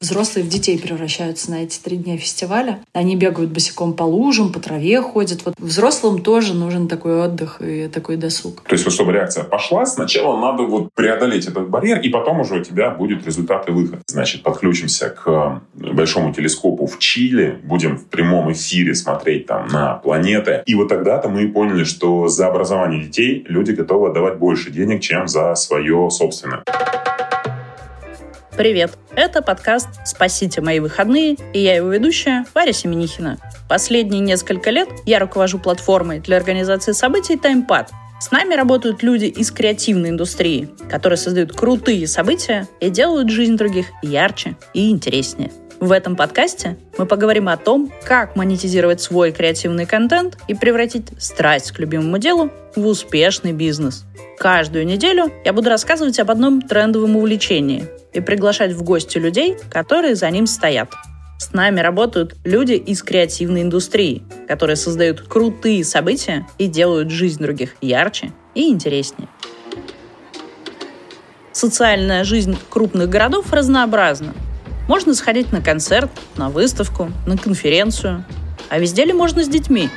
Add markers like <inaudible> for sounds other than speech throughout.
Взрослые в детей превращаются на эти три дня фестиваля. Они бегают босиком по лужам, по траве ходят. Вот взрослым тоже нужен такой отдых и такой досуг. То есть, вот, чтобы реакция пошла, сначала надо вот преодолеть этот барьер, и потом уже у тебя будет результат и выход. Значит, подключимся к большому телескопу в Чили, будем в прямом эфире смотреть там на планеты. И вот тогда-то мы поняли, что за образование детей люди готовы отдавать больше денег, чем за свое собственное. Привет! Это подкаст «Спасите мои выходные» и я его ведущая Варя Семенихина. Последние несколько лет я руковожу платформой для организации событий TimePad. С нами работают люди из креативной индустрии, которые создают крутые события и делают жизнь других ярче и интереснее. В этом подкасте мы поговорим о том, как монетизировать свой креативный контент и превратить страсть к любимому делу в успешный бизнес. Каждую неделю я буду рассказывать об одном трендовом увлечении и приглашать в гости людей, которые за ним стоят. С нами работают люди из креативной индустрии, которые создают крутые события и делают жизнь других ярче и интереснее. Социальная жизнь крупных городов разнообразна. Можно сходить на концерт, на выставку, на конференцию. А везде ли можно с детьми?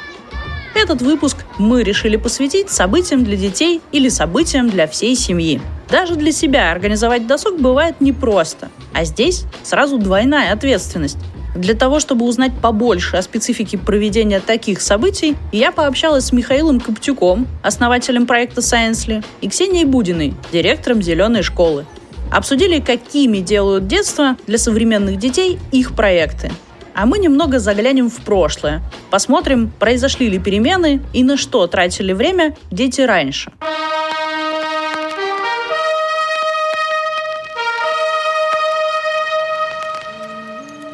Этот выпуск мы решили посвятить событиям для детей или событиям для всей семьи. Даже для себя организовать досуг бывает непросто. А здесь сразу двойная ответственность. Для того, чтобы узнать побольше о специфике проведения таких событий, я пообщалась с Михаилом Коптюком, основателем проекта Science.ly, и Ксенией Будиной, директором «Зеленой школы». Обсудили, какими делают детство для современных детей их проекты. А мы немного заглянем в прошлое. Посмотрим, произошли ли перемены и на что тратили время дети раньше.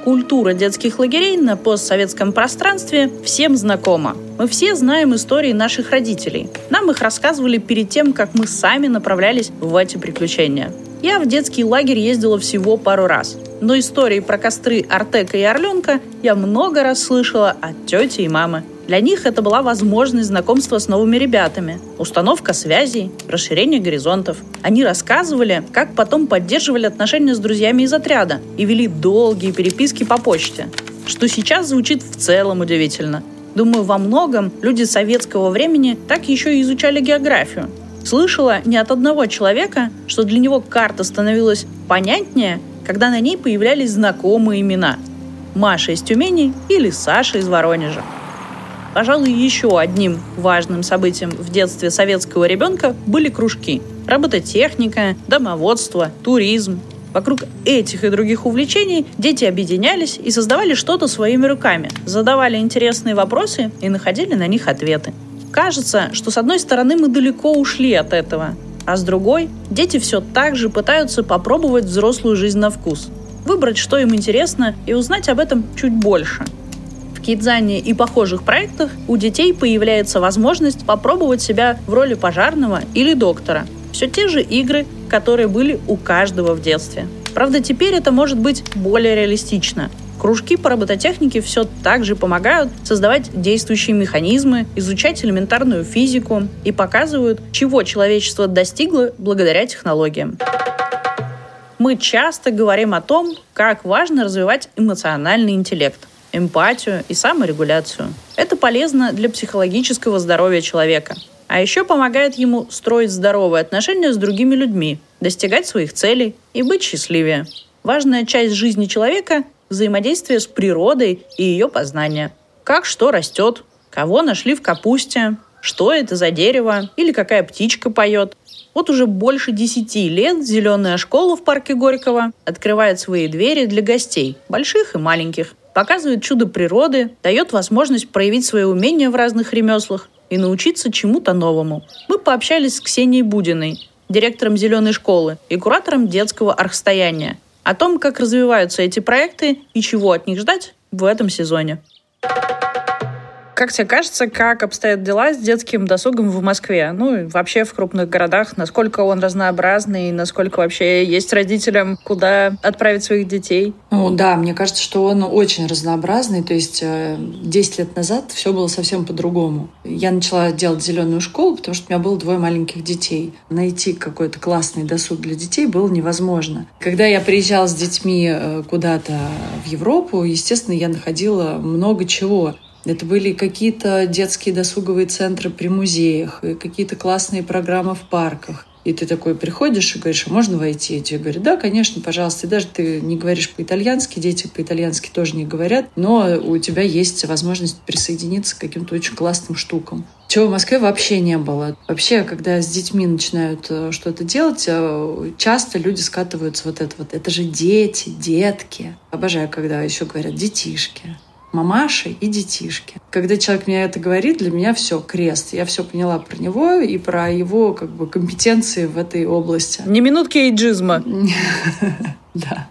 Культура детских лагерей на постсоветском пространстве всем знакома. Мы все знаем истории наших родителей. Нам их рассказывали перед тем, как мы сами направлялись в эти приключения. Я в детский лагерь ездила всего пару раз. Но истории про костры Артека и Орленка я много раз слышала от тети и мамы. Для них это была возможность знакомства с новыми ребятами, установка связей, расширение горизонтов. Они рассказывали, как потом поддерживали отношения с друзьями из отряда и вели долгие переписки по почте, что сейчас звучит в целом удивительно. Думаю, во многом люди советского времени так еще и изучали географию. Слышала не от одного человека, что для него карта становилась понятнее, когда на ней появлялись знакомые имена. Маша из Тюмени или Саша из Воронежа. Пожалуй, еще одним важным событием в детстве советского ребенка были кружки. Робототехника, домоводство, туризм. Вокруг этих и других увлечений дети объединялись и создавали что-то своими руками, задавали интересные вопросы и находили на них ответы. Кажется, что с одной стороны мы далеко ушли от этого, а с другой дети все так же пытаются попробовать взрослую жизнь на вкус, выбрать, что им интересно, и узнать об этом чуть больше – в Кидзане и похожих проектах у детей появляется возможность попробовать себя в роли пожарного или доктора. Все те же игры, которые были у каждого в детстве. Правда, теперь это может быть более реалистично. Кружки по робототехнике все так же помогают создавать действующие механизмы, изучать элементарную физику и показывают, чего человечество достигло благодаря технологиям. Мы часто говорим о том, как важно развивать эмоциональный интеллект эмпатию и саморегуляцию. Это полезно для психологического здоровья человека. А еще помогает ему строить здоровые отношения с другими людьми, достигать своих целей и быть счастливее. Важная часть жизни человека – взаимодействие с природой и ее познание. Как что растет, кого нашли в капусте, что это за дерево или какая птичка поет. Вот уже больше десяти лет зеленая школа в парке Горького открывает свои двери для гостей, больших и маленьких показывает чудо природы, дает возможность проявить свои умения в разных ремеслах и научиться чему-то новому. Мы пообщались с Ксенией Будиной, директором «Зеленой школы» и куратором детского архстояния, о том, как развиваются эти проекты и чего от них ждать в этом сезоне. Как тебе кажется, как обстоят дела с детским досугом в Москве? Ну, и вообще в крупных городах. Насколько он разнообразный, насколько вообще есть родителям куда отправить своих детей? Ну, да, мне кажется, что он очень разнообразный. То есть 10 э, лет назад все было совсем по-другому. Я начала делать зеленую школу, потому что у меня было двое маленьких детей. Найти какой-то классный досуг для детей было невозможно. Когда я приезжала с детьми э, куда-то в Европу, естественно, я находила много чего. Это были какие-то детские досуговые центры при музеях, какие-то классные программы в парках. И ты такой приходишь и говоришь, а можно войти? И тебе говорят, да, конечно, пожалуйста. И даже ты не говоришь по-итальянски, дети по-итальянски тоже не говорят, но у тебя есть возможность присоединиться к каким-то очень классным штукам. Чего в Москве вообще не было. Вообще, когда с детьми начинают э, что-то делать, э, часто люди скатываются вот это вот. Это же дети, детки. Обожаю, когда еще говорят детишки мамаши и детишки. Когда человек мне это говорит, для меня все крест. Я все поняла про него и про его как бы компетенции в этой области. Не минутки эйджизма. <laughs> Да.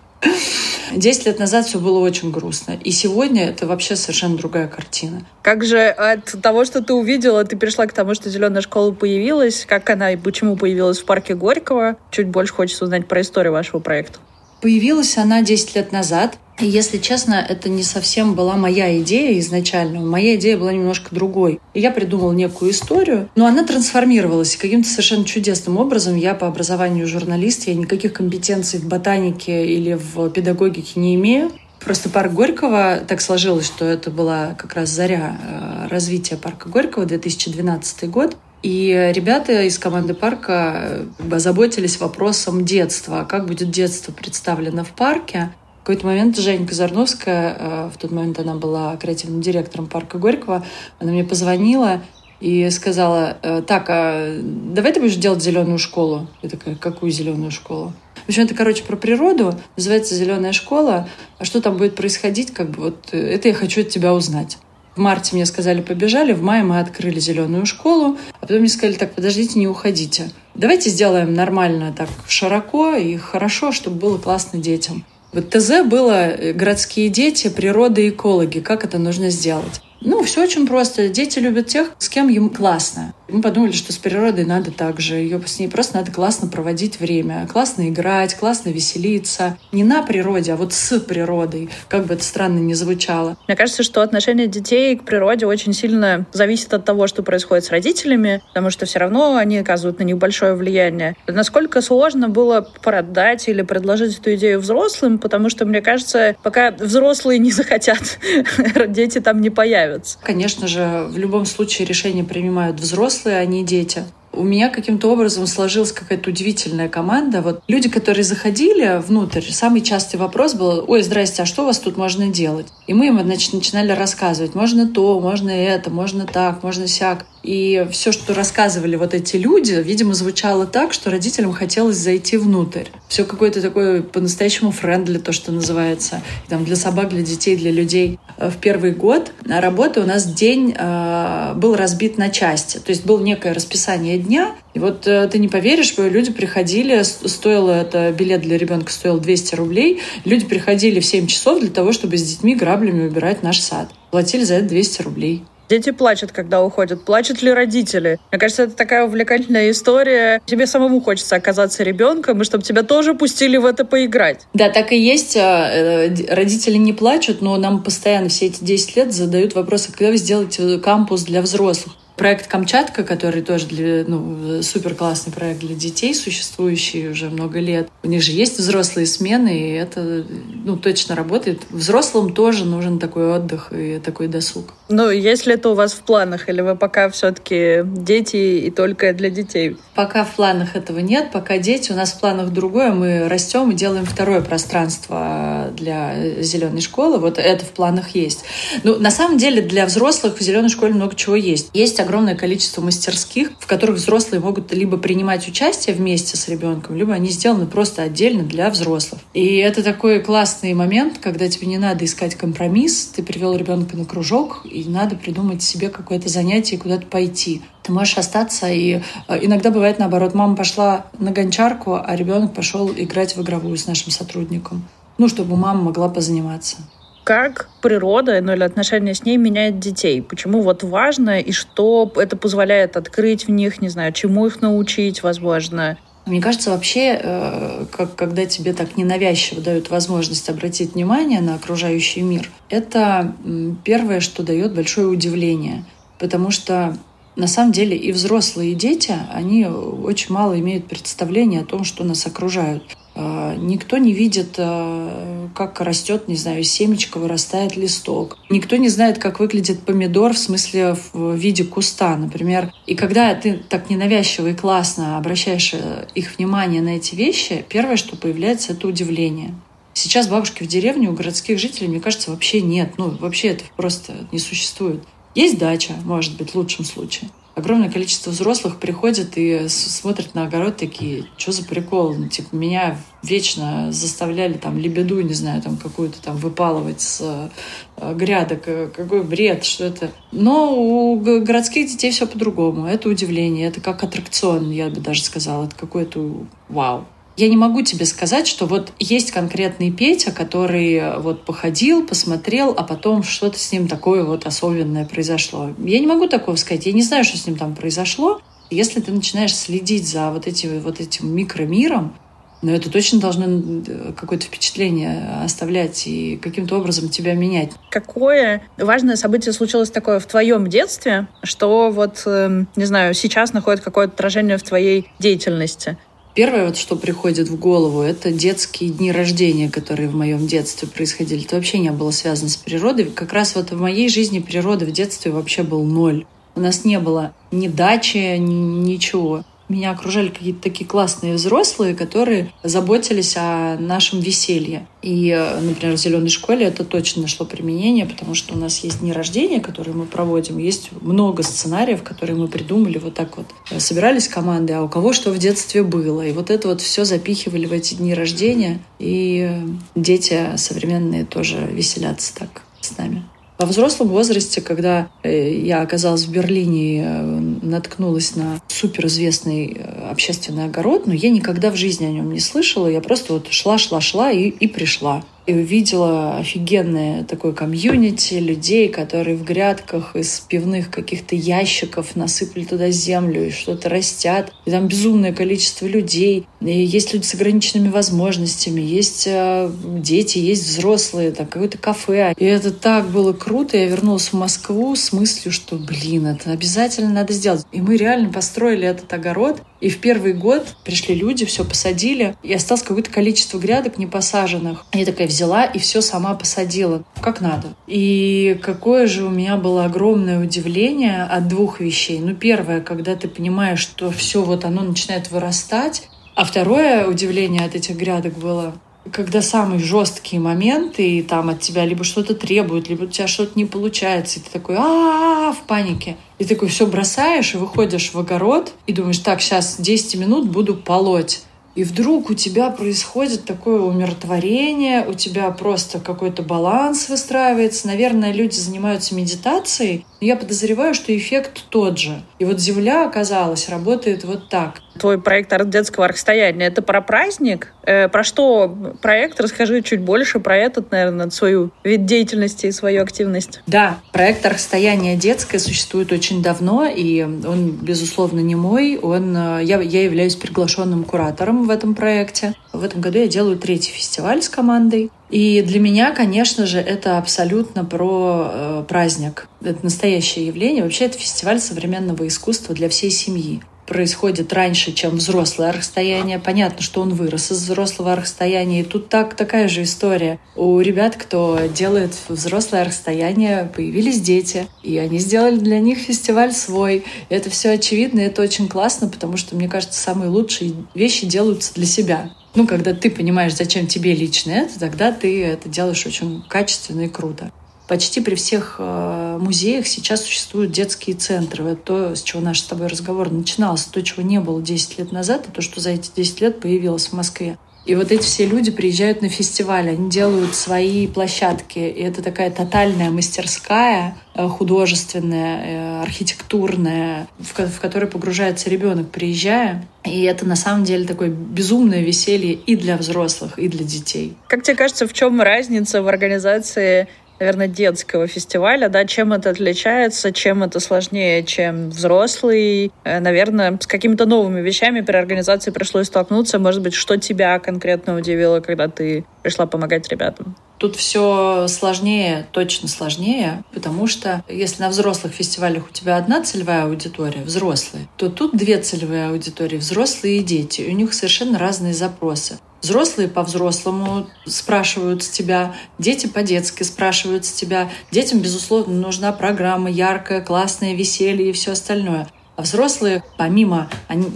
Десять лет назад все было очень грустно. И сегодня это вообще совершенно другая картина. Как же от того, что ты увидела, ты перешла к тому, что зеленая школа появилась? Как она и почему появилась в парке Горького? Чуть больше хочется узнать про историю вашего проекта. Появилась она 10 лет назад. Если честно, это не совсем была моя идея изначально. Моя идея была немножко другой. Я придумала некую историю, но она трансформировалась. Каким-то совершенно чудесным образом я по образованию журналист, я никаких компетенций в ботанике или в педагогике не имею. Просто парк Горького так сложилось, что это была как раз заря э, развития парка Горького, 2012 год. И ребята из команды парка э, озаботились вопросом детства. Как будет детство представлено в парке? Какой-то момент Женя Казарновская, э, в тот момент она была креативным директором парка Горького, она мне позвонила и сказала, «Э, так, а давай ты будешь делать зеленую школу. Я такая, какую зеленую школу? В общем, это, короче, про природу, называется «Зеленая школа». А что там будет происходить, как бы вот это я хочу от тебя узнать. В марте мне сказали, побежали, в мае мы открыли зеленую школу, а потом мне сказали, так, подождите, не уходите. Давайте сделаем нормально, так, широко и хорошо, чтобы было классно детям. Вот ТЗ было э, «Городские дети, природа, экологи». Как это нужно сделать? Ну, все очень просто. Дети любят тех, с кем им классно. Мы подумали, что с природой надо так же. Ее с ней просто надо классно проводить время. Классно играть, классно веселиться. Не на природе, а вот с природой. Как бы это странно ни звучало. Мне кажется, что отношение детей к природе очень сильно зависит от того, что происходит с родителями, потому что все равно они оказывают на них большое влияние. Насколько сложно было продать или предложить эту идею взрослым, потому что, мне кажется, пока взрослые не захотят, <laughs> дети там не появятся. Конечно же, в любом случае решение принимают взрослые, взрослые, а не дети. У меня каким-то образом сложилась какая-то удивительная команда. Вот люди, которые заходили внутрь, самый частый вопрос был, ой, здрасте, а что у вас тут можно делать? И мы им, значит, начинали рассказывать, можно то, можно это, можно так, можно сяк. И все, что рассказывали вот эти люди, видимо, звучало так, что родителям хотелось зайти внутрь. Все какое-то такое по-настоящему френдли, то, что называется. Там для собак, для детей, для людей. В первый год работы у нас день э, был разбит на части. То есть было некое расписание дня. И вот э, ты не поверишь, люди приходили, стоило это, билет для ребенка стоил 200 рублей. Люди приходили в 7 часов для того, чтобы с детьми граблями убирать наш сад. Платили за это 200 рублей. Дети плачут, когда уходят. Плачут ли родители? Мне кажется, это такая увлекательная история. Тебе самому хочется оказаться ребенком, и чтобы тебя тоже пустили в это поиграть. Да, так и есть. А, э, родители не плачут, но нам постоянно все эти 10 лет задают вопросы, когда вы сделаете кампус для взрослых. Проект «Камчатка», который тоже для, ну, супер классный проект для детей, существующий уже много лет. У них же есть взрослые смены, и это ну, точно работает. Взрослым тоже нужен такой отдых и такой досуг. Ну, если это у вас в планах, или вы пока все-таки дети и только для детей? Пока в планах этого нет, пока дети. У нас в планах другое. Мы растем и делаем второе пространство для зеленой школы. Вот это в планах есть. Ну, на самом деле для взрослых в зеленой школе много чего есть. Есть огромное количество мастерских, в которых взрослые могут либо принимать участие вместе с ребенком, либо они сделаны просто отдельно для взрослых. И это такой классный момент, когда тебе не надо искать компромисс, ты привел ребенка на кружок, и надо придумать себе какое-то занятие и куда-то пойти. Ты можешь остаться, и э, иногда бывает наоборот. Мама пошла на гончарку, а ребенок пошел играть в игровую с нашим сотрудником. Ну, чтобы мама могла позаниматься. как природа, ну или отношения с ней меняет детей. Почему вот важно и что это позволяет открыть в них, не знаю, чему их научить, возможно. Мне кажется, вообще, э, как, когда тебе так ненавязчиво дают возможность обратить внимание на окружающий мир, это первое, что дает большое удивление. Потому что на самом деле и взрослые, и дети, они очень мало имеют представления о том, что нас окружают. А, никто не видит, а, как растет, не знаю, семечко, вырастает листок. Никто не знает, как выглядит помидор в смысле в виде куста, например. И когда ты так ненавязчиво и классно обращаешь э, их внимание на эти вещи, первое, что появляется, это удивление. Сейчас бабушки в деревне у городских жителей, мне кажется, вообще нет. Ну, вообще это просто не существует. Есть дача, может быть, в лучшем случае огромное количество взрослых приходят и смотрят на огород такие, что за прикол? Ну, типа, меня вечно заставляли там лебеду, не знаю, там какую-то там выпалывать с э, грядок. Э, какой бред, что это? Но у городских детей все по-другому. Это удивление, это как аттракцион, я бы даже сказала. Это какой-то вау. Я не могу тебе сказать, что вот есть конкретный Петя, который э, вот походил, посмотрел, а потом что-то с ним такое вот особенное произошло. Я не могу такого сказать. Я не знаю, что с ним там произошло. Если ты начинаешь следить за вот этим, вот этим микромиром, но ну, это точно должно э, какое-то впечатление оставлять и каким-то образом тебя менять. Какое важное событие случилось такое в твоем детстве, что вот, эм, не знаю, сейчас находит какое-то отражение в твоей деятельности? Первое, вот, что приходит в голову, это детские дни рождения, которые в моем детстве происходили. Это вообще не было связано с природой. Как раз вот в моей жизни природы в детстве вообще был ноль. У нас не было ни дачи, ни ничего меня окружали какие-то такие классные взрослые, которые заботились о нашем веселье. И, э, например, в зеленой школе это точно нашло применение, потому что у нас есть дни рождения, которые мы проводим, есть много сценариев, которые мы придумали вот так вот. Собирались команды, а у кого что в детстве было. И вот это вот все запихивали в эти дни рождения. И дети современные тоже веселятся так с нами. Во взрослом возрасте, когда э, я оказалась в Берлине, э, наткнулась на суперизвестный э, общественный огород, но я никогда в жизни о нем не слышала. Я просто вот шла-шла-шла и, и пришла и увидела офигенное такое комьюнити людей, которые в грядках из пивных каких-то ящиков насыпали туда землю и что-то растят. И там безумное количество людей. И есть люди с ограниченными возможностями, есть э, дети, есть взрослые, там какое-то кафе. И это так было круто. Я вернулась в Москву с мыслью, что, блин, это обязательно надо сделать. И мы реально построили этот огород. И в первый год пришли люди, все посадили, и осталось какое-то количество грядок непосаженных. Я такая взяла и все сама посадила, как надо. И какое же у меня было огромное удивление от двух вещей. Ну, первое, когда ты понимаешь, что все вот оно начинает вырастать, а второе удивление от этих грядок было, когда самые жесткие моменты, и там от тебя либо что-то требуют, либо у тебя что-то не получается, и ты такой а, в панике. И такой все бросаешь и выходишь в огород, и думаешь, так, сейчас 10 минут буду полоть. И вдруг у тебя происходит такое умиротворение, у тебя просто какой-то баланс выстраивается. Наверное, люди занимаются медитацией, но я подозреваю, что эффект тот же. И вот Земля, оказалась, работает вот так. Твой проект «Арт детского архстояния» — это про праздник? Э, про что проект? Расскажи чуть больше про этот, наверное, свою вид деятельности и свою активность. Да, проект «Архстояние детское» существует очень давно, и он, безусловно, не мой. Он, э, я, я являюсь приглашенным куратором в этом проекте. В этом году я делаю третий фестиваль с командой. И для меня, конечно же, это абсолютно про э, праздник. Это настоящее явление. Вообще, это фестиваль современного искусства для всей семьи происходит раньше, чем взрослое расстояние. Понятно, что он вырос из взрослого расстояния. И тут так, такая же история. У ребят, кто делает взрослое расстояние, появились дети. И они сделали для них фестиваль свой. И это все очевидно, и это очень классно, потому что, мне кажется, самые лучшие вещи делаются для себя. Ну, когда ты понимаешь, зачем тебе лично это, тогда ты это делаешь очень качественно и круто. Почти при всех э, музеях сейчас существуют детские центры. Это то, с чего наш с тобой разговор начинался, то, чего не было 10 лет назад, и то, что за эти 10 лет появилось в Москве. И вот эти все люди приезжают на фестиваль, они делают свои площадки. И это такая тотальная мастерская, э, художественная, э, архитектурная, в которой погружается ребенок, приезжая. И это на самом деле такое безумное веселье и для взрослых, и для детей. Как тебе кажется, в чем разница в организации наверное, детского фестиваля, да, чем это отличается, чем это сложнее, чем взрослый. Э, наверное, с какими-то новыми вещами при организации пришлось столкнуться. Может быть, что тебя конкретно удивило, когда ты пришла помогать ребятам? Тут все сложнее, точно сложнее, потому что если на взрослых фестивалях у тебя одна целевая аудитория, взрослые, то тут две целевые аудитории, взрослые и дети. И у них совершенно разные запросы. Взрослые по-взрослому спрашивают с тебя, дети по-детски спрашивают с тебя. Детям, безусловно, нужна программа яркая, классная, веселье и все остальное. А взрослые, помимо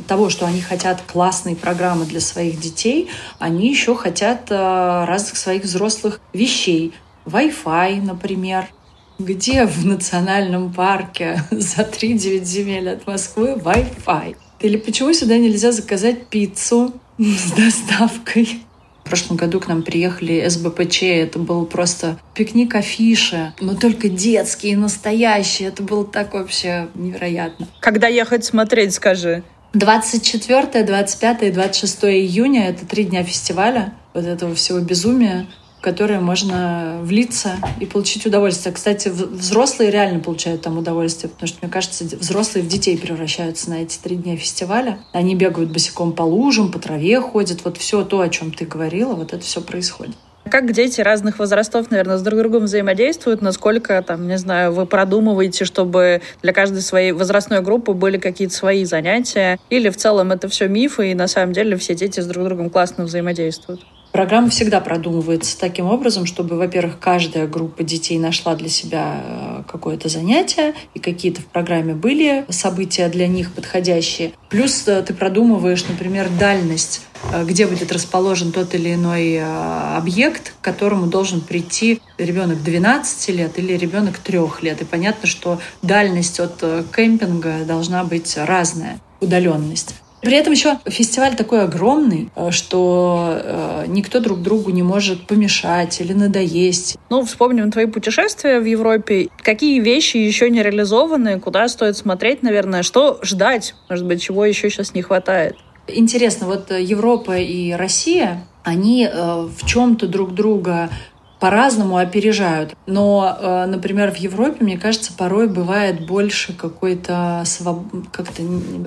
того, что они хотят классные программы для своих детей, они еще хотят э, разных своих взрослых вещей. Wi-Fi, например. Где в национальном парке <laughs> за 3-9 земель от Москвы Wi-Fi? Или почему сюда нельзя заказать пиццу с доставкой? В прошлом году к нам приехали СБПЧ, это был просто пикник афиши, но только детские, настоящие. Это было так вообще невероятно. Когда ехать смотреть, скажи? 24, 25 и 26 июня — это три дня фестиваля вот этого всего безумия в которые можно влиться и получить удовольствие. Кстати, взрослые реально получают там удовольствие, потому что, мне кажется, взрослые в детей превращаются на эти три дня фестиваля. Они бегают босиком по лужам, по траве ходят. Вот все то, о чем ты говорила, вот это все происходит. Как дети разных возрастов, наверное, с друг другом взаимодействуют? Насколько, там, не знаю, вы продумываете, чтобы для каждой своей возрастной группы были какие-то свои занятия? Или в целом это все мифы, и на самом деле все дети с друг другом классно взаимодействуют? Программа всегда продумывается таким образом, чтобы, во-первых, каждая группа детей нашла для себя э, какое-то занятие, и какие-то в программе были события для них подходящие. Плюс э, ты продумываешь, например, дальность э, где будет расположен тот или иной объект, к которому должен прийти ребенок 12 лет или ребенок 3 лет. И понятно, что дальность от кемпинга должна быть разная, удаленность. При этом еще фестиваль такой огромный, э, что э, никто друг другу не может помешать или надоесть. Ну, вспомним твои путешествия в Европе. Какие вещи еще не реализованы, куда стоит смотреть, наверное, что ждать, может быть, чего еще сейчас не хватает? Интересно, вот Европа и Россия, они э, в чем-то друг друга по-разному опережают. Но, э, например, в Европе, мне кажется, порой бывает больше какой-то своб... как-то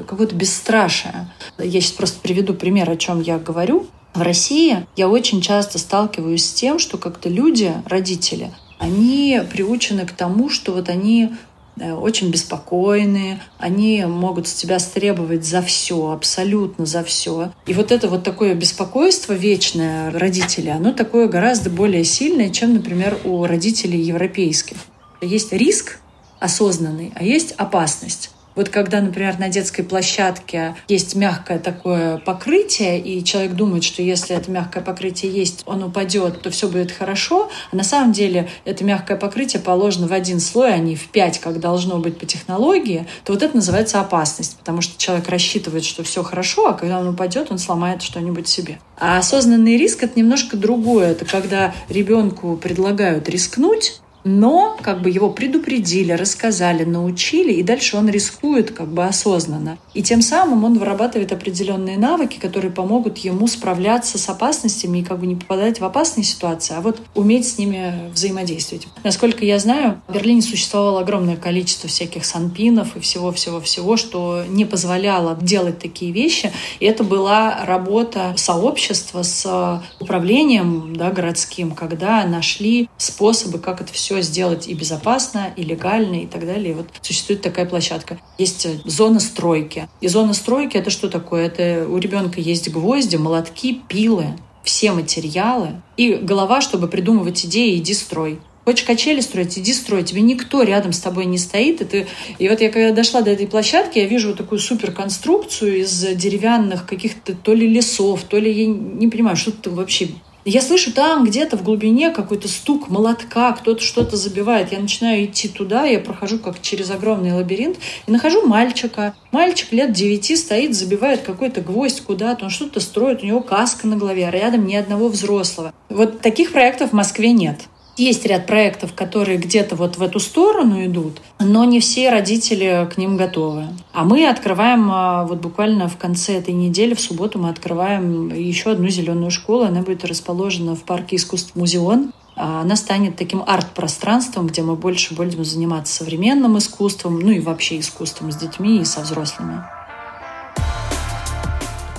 какое-то бесстрашие. Я сейчас просто приведу пример, о чем я говорю. В России я очень часто сталкиваюсь с тем, что как-то люди, родители, они приучены к тому, что вот они очень беспокойные, они могут с тебя стребовать за все, абсолютно за все. И вот это вот такое беспокойство вечное родителей, оно такое гораздо более сильное, чем, например, у родителей европейских. Есть риск осознанный, а есть опасность. Вот когда, например, на детской площадке есть мягкое такое покрытие, и человек думает, что если это мягкое покрытие есть, он упадет, то все будет хорошо, а на самом деле это мягкое покрытие положено в один слой, а не в пять, как должно быть по технологии, то вот это называется опасность, потому что человек рассчитывает, что все хорошо, а когда он упадет, он сломает что-нибудь себе. А осознанный риск — это немножко другое. Это когда ребенку предлагают рискнуть, но как бы его предупредили, рассказали, научили, и дальше он рискует как бы осознанно. И тем самым он вырабатывает определенные навыки, которые помогут ему справляться с опасностями и как бы не попадать в опасные ситуации, а вот уметь с ними взаимодействовать. Насколько я знаю, в Берлине существовало огромное количество всяких санпинов и всего-всего-всего, что не позволяло делать такие вещи. И это была работа сообщества с управлением да, городским, когда нашли способы, как это все все сделать и безопасно, и легально, и так далее. И вот существует такая площадка. Есть э, зона стройки. И зона стройки — это что такое? Это у ребенка есть гвозди, молотки, пилы, все материалы. И голова, чтобы придумывать идеи, иди строй. Хочешь качели строить, иди строй. Тебе никто рядом с тобой не стоит. И, ты... и вот я когда дошла до этой площадки, я вижу вот такую суперконструкцию из деревянных каких-то то ли лесов, то ли я не понимаю, что это вообще Я слышу там где-то в глубине какой-то стук молотка, кто-то что-то забивает. Я начинаю идти туда, я прохожу как через огромный лабиринт и нахожу мальчика. Мальчик лет девяти стоит, забивает какой-то гвоздь куда-то, он что-то строит, у него каска на голове, а рядом ни одного взрослого. Вот таких проектов в Москве нет. Есть ряд проектов, которые где-то вот в эту сторону идут, но не все родители к ним готовы. А мы открываем а, вот буквально в конце этой недели, в субботу мы открываем еще одну зеленую школу. Она будет расположена в парке искусств Музеон. А, она станет таким арт-пространством, где мы больше будем заниматься современным искусством, ну и вообще искусством с детьми и со взрослыми.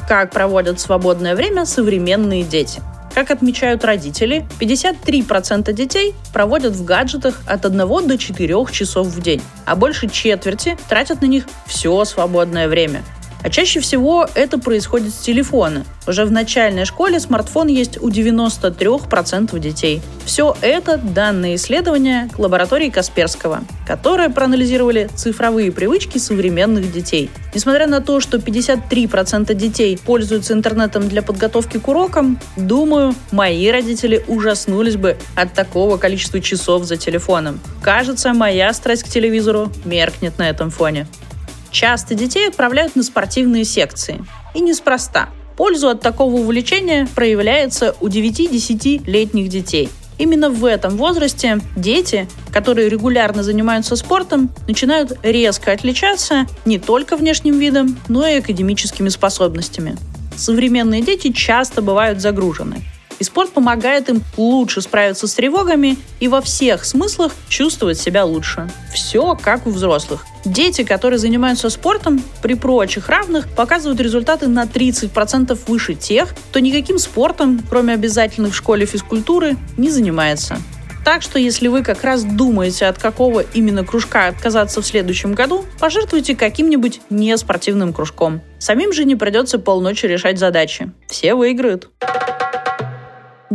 Как проводят свободное время современные дети – как отмечают родители, 53% детей проводят в гаджетах от 1 до 4 часов в день, а больше четверти тратят на них все свободное время. А чаще всего это происходит с телефона. Уже в начальной школе смартфон есть у 93% детей. Все это данные исследования лаборатории Касперского, которые проанализировали цифровые привычки современных детей. Несмотря на то, что 53% детей пользуются интернетом для подготовки к урокам, думаю, мои родители ужаснулись бы от такого количества часов за телефоном. Кажется, моя страсть к телевизору меркнет на этом фоне. Часто детей отправляют на спортивные секции. И неспроста. Пользу от такого увлечения проявляется у 9-10-летних детей. Именно в этом возрасте дети, которые регулярно занимаются спортом, начинают резко отличаться не только внешним видом, но и академическими способностями. Современные дети часто бывают загружены. И спорт помогает им лучше справиться с тревогами и во всех смыслах чувствовать себя лучше. Все как у взрослых. Дети, которые занимаются спортом, при прочих равных показывают результаты на 30% выше тех, кто никаким спортом, кроме обязательных в школе физкультуры, не занимается. Так что, если вы как раз думаете, от какого именно кружка отказаться в следующем году, пожертвуйте каким-нибудь неспортивным кружком. Самим же не придется полночи решать задачи. Все выиграют.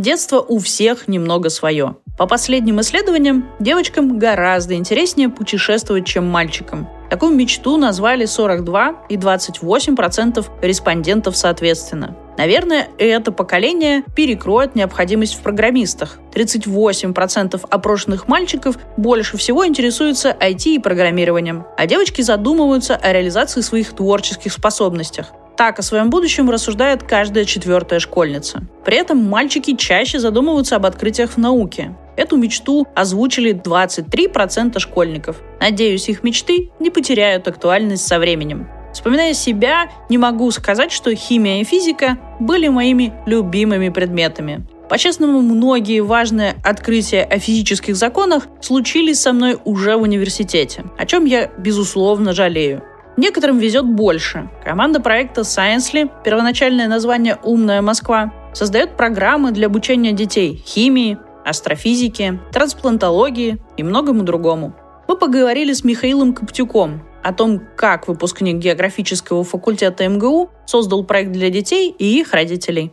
Детство у всех немного свое. По последним исследованиям, девочкам гораздо интереснее путешествовать, чем мальчикам. Такую мечту назвали 42 и 28% респондентов соответственно. Наверное, это поколение перекроет необходимость в программистах. 38% опрошенных мальчиков больше всего интересуются IT и программированием, а девочки задумываются о реализации своих творческих способностях. Так о своем будущем рассуждает каждая четвертая школьница. При этом мальчики чаще задумываются об открытиях в науке. Эту мечту озвучили 23% школьников. Надеюсь, их мечты не потеряют актуальность со временем. Вспоминая себя, не могу сказать, что химия и физика были моими любимыми предметами. По-честному, многие важные открытия о физических законах случились со мной уже в университете, о чем я, безусловно, жалею. Некоторым везет больше. Команда проекта Sciencely, первоначальное название «Умная Москва», создает программы для обучения детей химии, астрофизике, трансплантологии и многому другому. Мы поговорили с Михаилом Коптюком о том, как выпускник географического факультета МГУ создал проект для детей и их родителей.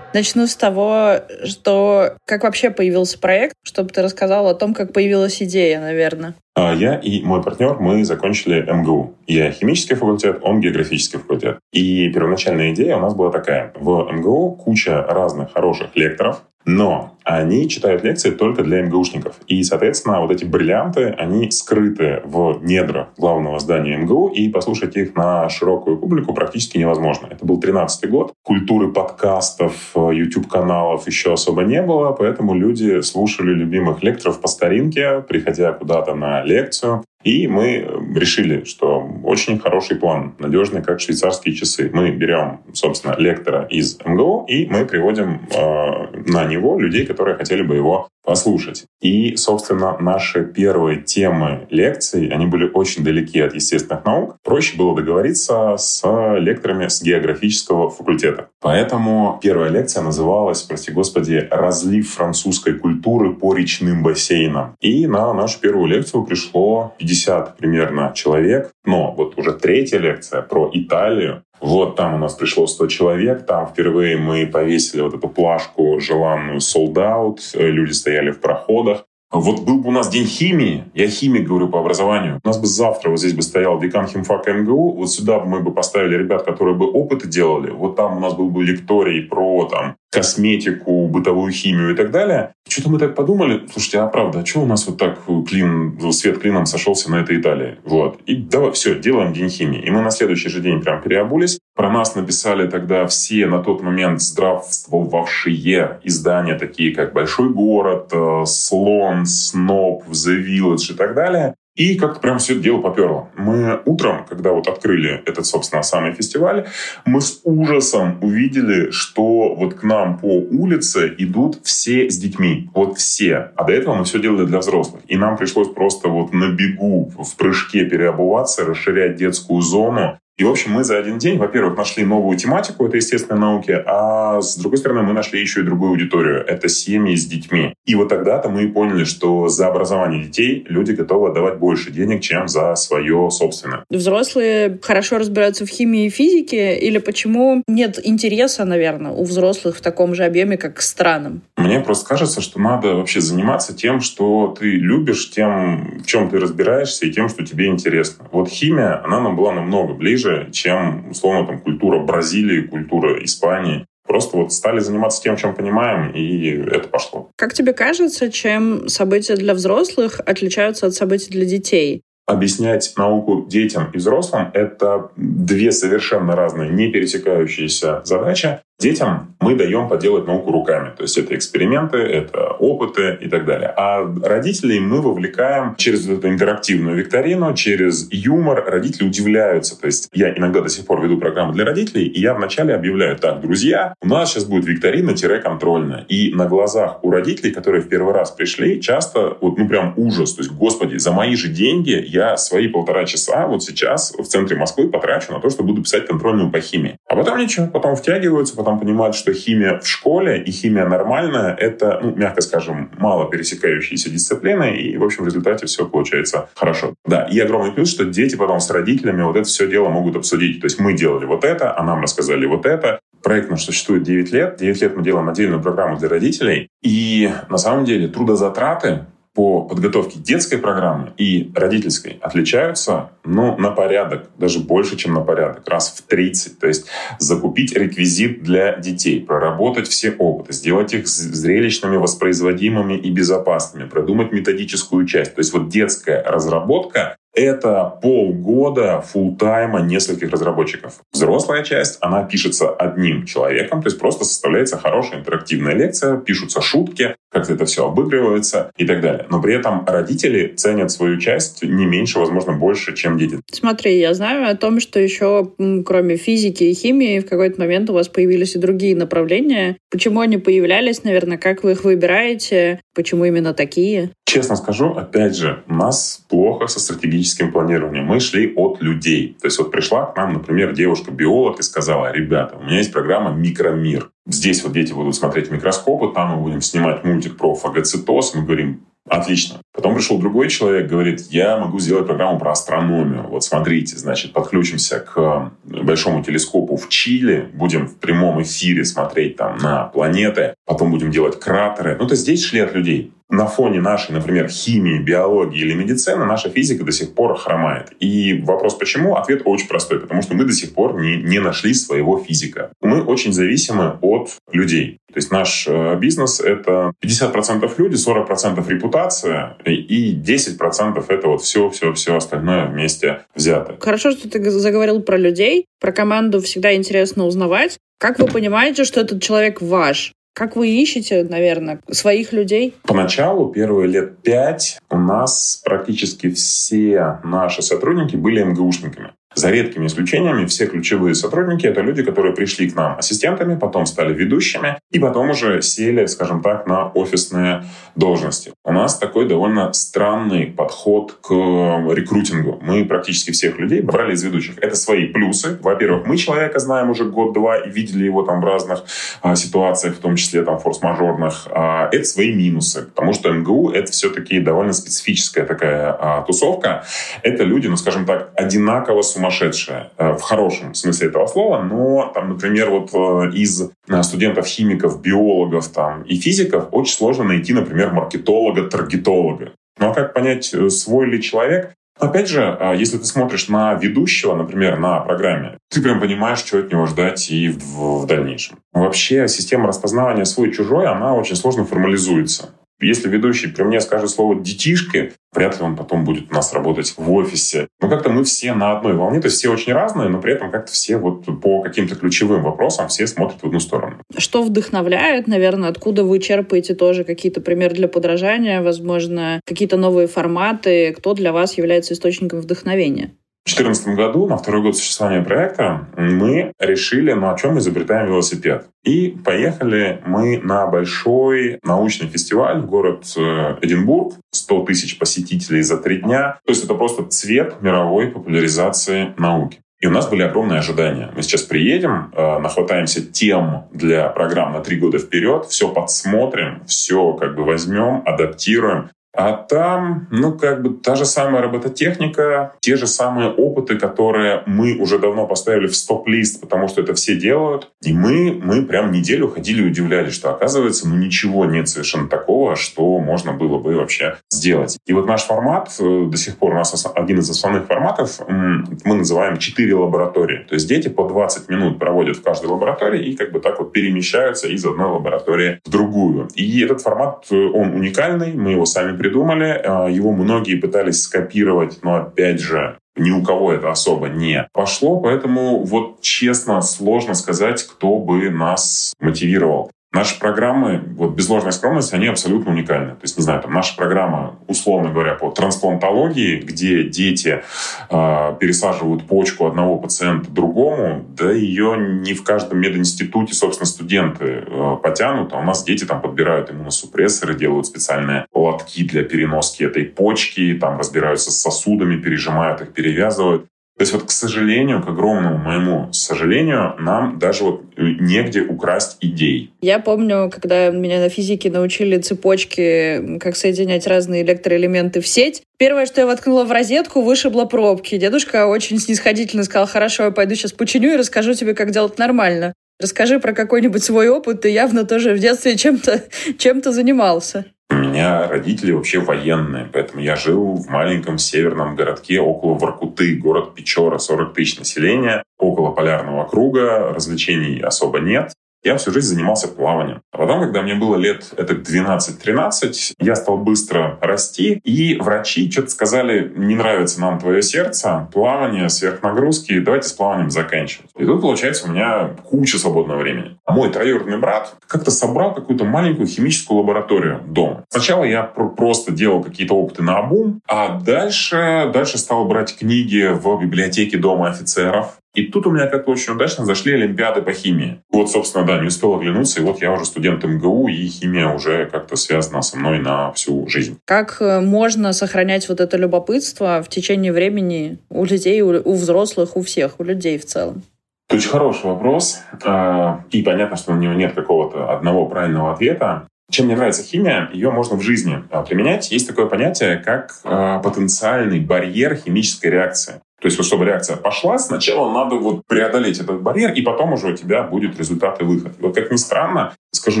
Начну с того, что как вообще появился проект, чтобы ты рассказал о том, как появилась идея, наверное. А я и мой партнер, мы закончили МГУ. Я химический факультет, он географический факультет. И первоначальная идея у нас была такая. В МГУ куча разных хороших лекторов, но они читают лекции только для МГУшников. И, соответственно, вот эти бриллианты, они скрыты в недрах главного здания МГУ, и послушать их на широкую публику практически невозможно. Это был 13 год. Культуры подкастов, YouTube-каналов еще особо не было, поэтому люди слушали любимых лекторов по старинке, приходя куда-то на лекцию. И мы решили, что очень хороший план, надежный, как швейцарские часы. Мы берем, собственно, лектора из МГУ, и мы приводим э, на него людей, которые хотели бы его послушать. И, собственно, наши первые темы лекций, они были очень далеки от естественных наук. Проще было договориться с лекторами с географического факультета. Поэтому первая лекция называлась, прости господи, «Разлив французской культуры по речным бассейнам». И на нашу первую лекцию пришло 50 примерно человек. Но вот уже третья лекция про Италию, вот там у нас пришло 100 человек, там впервые мы повесили вот эту плашку желанную sold out, люди стояли в проходах. Вот был бы у нас день химии, я химик говорю по образованию, у нас бы завтра вот здесь бы стоял декан химфака МГУ, вот сюда бы мы бы поставили ребят, которые бы опыты делали, вот там у нас был бы лекторий про там косметику, бытовую химию и так далее. Что-то мы так подумали, слушайте, а правда, а что у нас вот так клин, свет клином сошелся на этой Италии? Вот. И давай, все, делаем день химии. И мы на следующий же день прям переобулись. Про нас написали тогда все на тот момент здравствовавшие издания, такие как «Большой город», э, «Слон», «Сноб», «The Village» и так далее. И как-то прям все это дело поперло. Мы утром, когда вот открыли этот, собственно, самый фестиваль, мы с ужасом увидели, что вот к нам по улице идут все с детьми. Вот все. А до этого мы все делали для взрослых. И нам пришлось просто вот на бегу, в прыжке переобуваться, расширять детскую зону. И, в общем, мы за один день, во-первых, нашли новую тематику, это естественной науки, а с другой стороны, мы нашли еще и другую аудиторию. Это семьи с детьми. И вот тогда-то мы поняли, что за образование детей люди готовы отдавать больше денег, чем за свое собственное. Взрослые хорошо разбираются в химии и физике, или почему нет интереса, наверное, у взрослых в таком же объеме, как к странам? Мне просто кажется, что надо вообще заниматься тем, что ты любишь, тем, в чем ты разбираешься, и тем, что тебе интересно. Вот химия, она нам была намного ближе, ближе, чем, условно, там, культура Бразилии, культура Испании. Просто вот стали заниматься тем, чем понимаем, и это пошло. Как тебе кажется, чем события для взрослых отличаются от событий для детей? объяснять науку детям и взрослым — это две совершенно разные, не пересекающиеся задачи. Детям мы даем поделать науку руками. То есть это эксперименты, это опыты и так далее. А родителей мы вовлекаем через эту интерактивную викторину, через юмор. Родители удивляются. То есть я иногда до сих пор веду программу для родителей, и я вначале объявляю, так, друзья, у нас сейчас будет викторина-контрольная. И на глазах у родителей, которые в первый раз пришли, часто вот, ну прям ужас. То есть, господи, за мои же деньги я свои полтора часа вот сейчас в центре Москвы потрачу на то, что буду писать контрольную по химии. А потом ничего, потом втягиваются, потом потом понимают, что химия в школе и химия нормальная — это, ну, мягко скажем, мало пересекающиеся дисциплины, и, в общем, в результате все получается хорошо. Да, и огромный плюс, что дети потом с родителями вот это все дело могут обсудить. То есть мы делали вот это, а нам рассказали вот это, Проект наш существует 9 лет. 9 лет мы делаем отдельную программу для родителей. И на самом деле трудозатраты по подготовке детской программы и родительской отличаются ну, на порядок, даже больше, чем на порядок, раз в 30. То есть закупить реквизит для детей, проработать все опыты, сделать их зрелищными, воспроизводимыми и безопасными, продумать методическую часть. То есть вот детская разработка это полгода фулл-тайма нескольких разработчиков. Взрослая часть, она пишется одним человеком, то есть просто составляется хорошая интерактивная лекция, пишутся шутки, как это все обыгрывается и так далее. Но при этом родители ценят свою часть не меньше, возможно, больше, чем дети. Смотри, я знаю о том, что еще кроме физики и химии в какой-то момент у вас появились и другие направления. Почему они появлялись, наверное, как вы их выбираете, почему именно такие? Честно скажу, опять же, у нас плохо со стратегическим планированием. Мы шли от людей. То есть вот пришла к нам, например, девушка-биолог и сказала, ребята, у меня есть программа «Микромир». Здесь вот дети будут смотреть микроскопы, там мы будем снимать мультик про фагоцитоз. Мы говорим, Отлично. Потом пришел другой человек, говорит, я могу сделать программу про астрономию. Вот смотрите, значит, подключимся к большому телескопу в Чили, будем в прямом эфире смотреть там на планеты, потом будем делать кратеры. Ну, то здесь шли от людей на фоне нашей, например, химии, биологии или медицины наша физика до сих пор хромает. И вопрос почему? Ответ очень простой. Потому что мы до сих пор не, не нашли своего физика. Мы очень зависимы от людей. То есть наш э, бизнес — это 50% люди, 40% репутация и 10% это вот все-все-все остальное вместе взято. Хорошо, что ты заговорил про людей. Про команду всегда интересно узнавать. Как вы понимаете, что этот человек ваш? Как вы ищете, наверное, своих людей? Поначалу, первые лет пять, у нас практически все наши сотрудники были МГУшниками. За редкими исключениями, все ключевые сотрудники — это люди, которые пришли к нам ассистентами, потом стали ведущими и потом уже сели, скажем так, на офисные должности. У нас такой довольно странный подход к рекрутингу. Мы практически всех людей брали из ведущих. Это свои плюсы. Во-первых, мы человека знаем уже год-два и видели его там в разных а, ситуациях, в том числе там форс-мажорных. А, это свои минусы, потому что МГУ — это все-таки довольно специфическая такая а, тусовка. Это люди, ну, скажем так, одинаково сумасшедшие сумасшедшая э, в хорошем смысле этого слова, но там, например, вот э, из э, студентов химиков, биологов там и физиков очень сложно найти, например, маркетолога, таргетолога. Ну а как понять, свой ли человек? Опять же, если ты смотришь на ведущего, например, на программе, ты прям понимаешь, что от него ждать и в, в дальнейшем. Вообще система распознавания свой-чужой, она очень сложно формализуется. Если ведущий при мне скажет слово «детишки», вряд ли он потом будет у нас работать в офисе. Но как-то мы все на одной волне, то есть все очень разные, но при этом как-то все вот по каким-то ключевым вопросам все смотрят в одну сторону. Что вдохновляет, наверное, откуда вы черпаете тоже какие-то примеры для подражания, возможно, какие-то новые форматы, кто для вас является источником вдохновения? В 2014 году, на второй год существования проекта, мы решили, ну, о чем мы изобретаем велосипед. И поехали мы на большой научный фестиваль в город э, Эдинбург. 100 тысяч посетителей за три дня. То есть это просто цвет мировой популяризации науки. И у нас были огромные ожидания. Мы сейчас приедем, э, нахватаемся тем для программ на три года вперед, все подсмотрим, все как бы возьмем, адаптируем. А там, ну, как бы та же самая робототехника, те же самые опыты, которые мы уже давно поставили в стоп-лист, потому что это все делают. И мы, мы прям неделю ходили и удивлялись, что оказывается, ну, ничего нет совершенно такого, что можно было бы вообще сделать. И вот наш формат, э, до сих пор у нас один из основных форматов, мы называем 4 лаборатории. То есть дети по 20 минут проводят в каждой лаборатории и как бы так вот перемещаются из одной лаборатории в другую. И этот формат, э, он уникальный, мы его сами придумали придумали. А, его многие пытались скопировать, но опять же, ни у кого это особо не пошло, поэтому вот честно сложно сказать, кто бы нас мотивировал. Наши программы, вот без ложной скромности, они абсолютно уникальны. То есть, не знаю, там наша программа, условно говоря, по трансплантологии, где дети э, пересаживают почку одного пациента другому, да ее не в каждом мединституте, собственно, студенты э, потянут, а у нас дети там подбирают иммуносупрессоры, делают специальные лотки для переноски этой почки, там разбираются с сосудами, пережимают их, перевязывают. То есть вот, к сожалению, к огромному моему сожалению, нам даже вот негде украсть идей. Я помню, когда меня на физике научили цепочки, как соединять разные электроэлементы в сеть, Первое, что я воткнула в розетку, вышибла пробки. Дедушка очень снисходительно сказал, хорошо, я пойду сейчас починю и расскажу тебе, как делать нормально. Расскажи про какой-нибудь свой опыт, ты явно тоже в детстве чем-то <laughs> чем занимался. У меня родители вообще военные, поэтому я жил в маленьком северном городке около Воркуты, город Печора, 40 тысяч населения, около полярного круга, развлечений особо нет я всю жизнь занимался плаванием. А потом, когда мне было лет это 12-13, я стал быстро расти, и врачи что-то сказали, не нравится нам твое сердце, плавание, сверхнагрузки, давайте с плаванием заканчивать. И тут, получается, у меня куча свободного времени. А мой троюродный брат как-то собрал какую-то маленькую химическую лабораторию дома. Сначала я просто делал какие-то опыты на обум, а дальше, дальше стал брать книги в библиотеке Дома офицеров. И тут у меня как-то очень удачно зашли Олимпиады по химии. Вот, собственно, да, не успел оглянуться, и вот я уже студент МГУ, и химия уже как-то связана со мной на всю жизнь. Как э, можно сохранять вот это любопытство в течение времени у людей, у взрослых, у всех, у людей в целом? Это очень хороший вопрос. А, и понятно, что на него нет какого-то одного правильного ответа. Чем мне нравится химия, ее можно в жизни а, применять. Есть такое понятие, как а, потенциальный барьер химической реакции. То есть, вот, чтобы реакция пошла, сначала надо вот преодолеть этот барьер, и потом уже у тебя будет результат и выход. вот как ни странно, скажу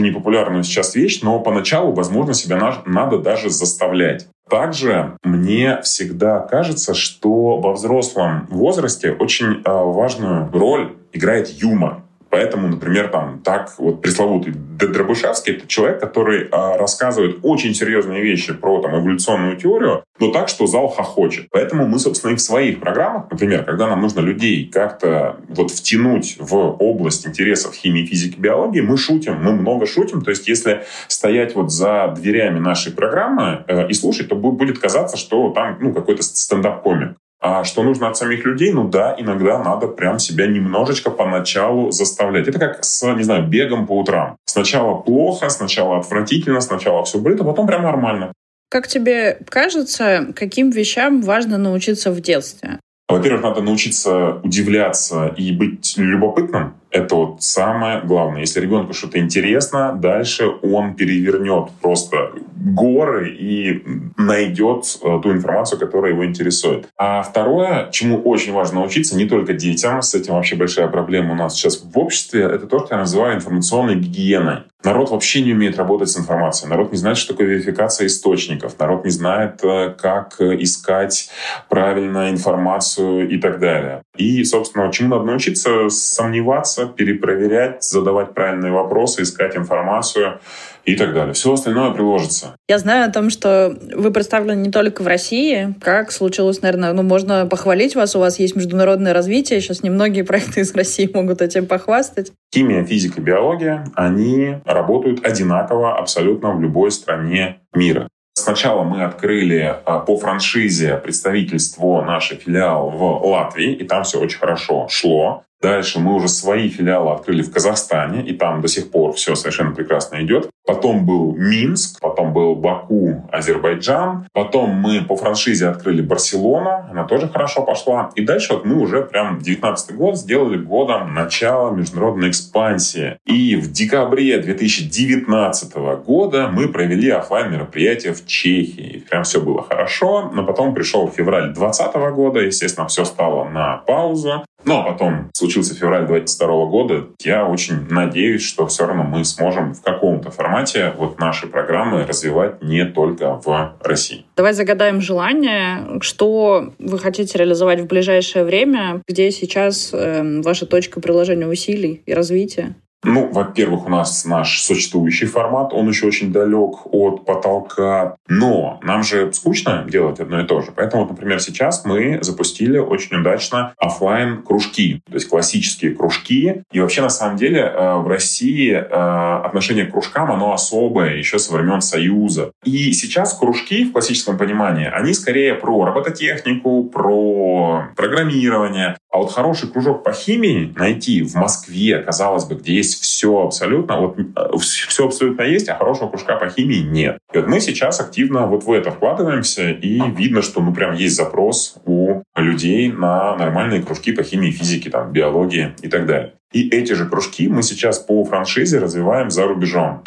непопулярную сейчас вещь, но поначалу, возможно, себя надо даже заставлять. Также мне всегда кажется, что во взрослом возрасте очень а, важную роль играет юмор. Поэтому, например, там так вот пресловутый Дробышевский — это человек, который а, рассказывает очень серьезные вещи про там, эволюционную теорию, но так, что зал хохочет. Поэтому мы, собственно, и в своих программах, например, когда нам нужно людей как-то вот втянуть в область интересов химии, физики, биологии, мы шутим, мы много шутим. То есть если стоять вот за дверями нашей программы э, и слушать, то будет казаться, что там ну, какой-то стендап-комик. А что нужно от самих людей? Ну да, иногда надо прям себя немножечко поначалу заставлять. Это как с, не знаю, бегом по утрам. Сначала плохо, сначала отвратительно, сначала все болит, а потом прям нормально. Как тебе кажется, каким вещам важно научиться в детстве? Во-первых, надо научиться удивляться и быть любопытным. Это вот самое главное. Если ребенку что-то интересно, дальше он перевернет просто горы и найдет э, ту информацию, которая его интересует. А второе, чему очень важно научиться, не только детям, с этим вообще большая проблема у нас сейчас в обществе, это то, что я называю информационной гигиеной. Народ вообще не умеет работать с информацией. Народ не знает, что такое верификация источников. Народ не знает, э, как искать правильно информацию и так далее. И, собственно, чему надо научиться? Сомневаться, перепроверять, задавать правильные вопросы, искать информацию и так далее. Все остальное приложится. Я знаю о том, что вы представлены не только в России. Как случилось, наверное, ну, можно похвалить вас, у вас есть международное развитие. Сейчас немногие проекты из России могут этим похвастать. Химия, физика, биология, они работают одинаково абсолютно в любой стране мира. Сначала мы открыли а, по франшизе представительство, наше филиал в Латвии, и там все очень хорошо шло. Дальше мы уже свои филиалы открыли в Казахстане, и там до сих пор все совершенно прекрасно идет. Потом был Минск, потом был Баку, Азербайджан. Потом мы по франшизе открыли Барселону, она тоже хорошо пошла. И дальше вот мы уже прям 19 год сделали годом начала международной экспансии. И в декабре 2019 года мы провели офлайн мероприятие в Чехии. Прям все было хорошо, но потом пришел февраль 2020 года, естественно, все стало на паузу. Ну, а потом случился февраль 2022 года. Я очень надеюсь, что все равно мы сможем в каком-то формате вот наши программы развивать не только в России. Давай загадаем желание, что вы хотите реализовать в ближайшее время, где сейчас э, ваша точка приложения усилий и развития? Ну, во-первых, у нас наш существующий формат, он еще очень далек от потолка, но нам же скучно делать одно и то же. Поэтому, например, сейчас мы запустили очень удачно офлайн кружки, то есть классические кружки. И вообще, на самом деле, э, в России э, отношение к кружкам, оно особое еще со времен Союза. И сейчас кружки в классическом понимании, они скорее про робототехнику, про программирование. А вот хороший кружок по химии найти в Москве, казалось бы, где есть все абсолютно, вот э, все абсолютно есть, а хорошего кружка по химии нет. И вот мы сейчас активно вот в это вкладываемся, и видно, что ну прям есть запрос у людей на нормальные кружки по химии, физике, там, биологии и так далее. И эти же кружки мы сейчас по франшизе развиваем за рубежом.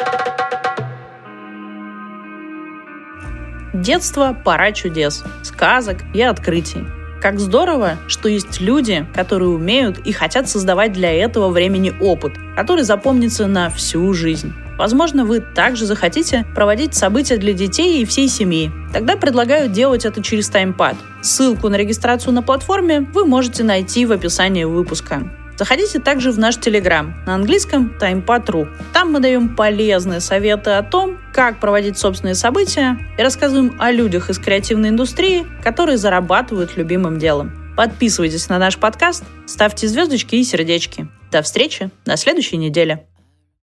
Детство – пора чудес, сказок и открытий. Как здорово, что есть люди, которые умеют и хотят создавать для этого времени опыт, который запомнится на всю жизнь. Возможно, вы также захотите проводить события для детей и всей семьи. Тогда предлагаю делать это через таймпад. Ссылку на регистрацию на платформе вы можете найти в описании выпуска. Заходите также в наш Телеграм на английском timepad.ru. Там мы даем полезные советы о том, как проводить собственные события и рассказываем о людях из креативной индустрии, которые зарабатывают любимым делом. Подписывайтесь на наш подкаст, ставьте звездочки и сердечки. До встречи на следующей неделе.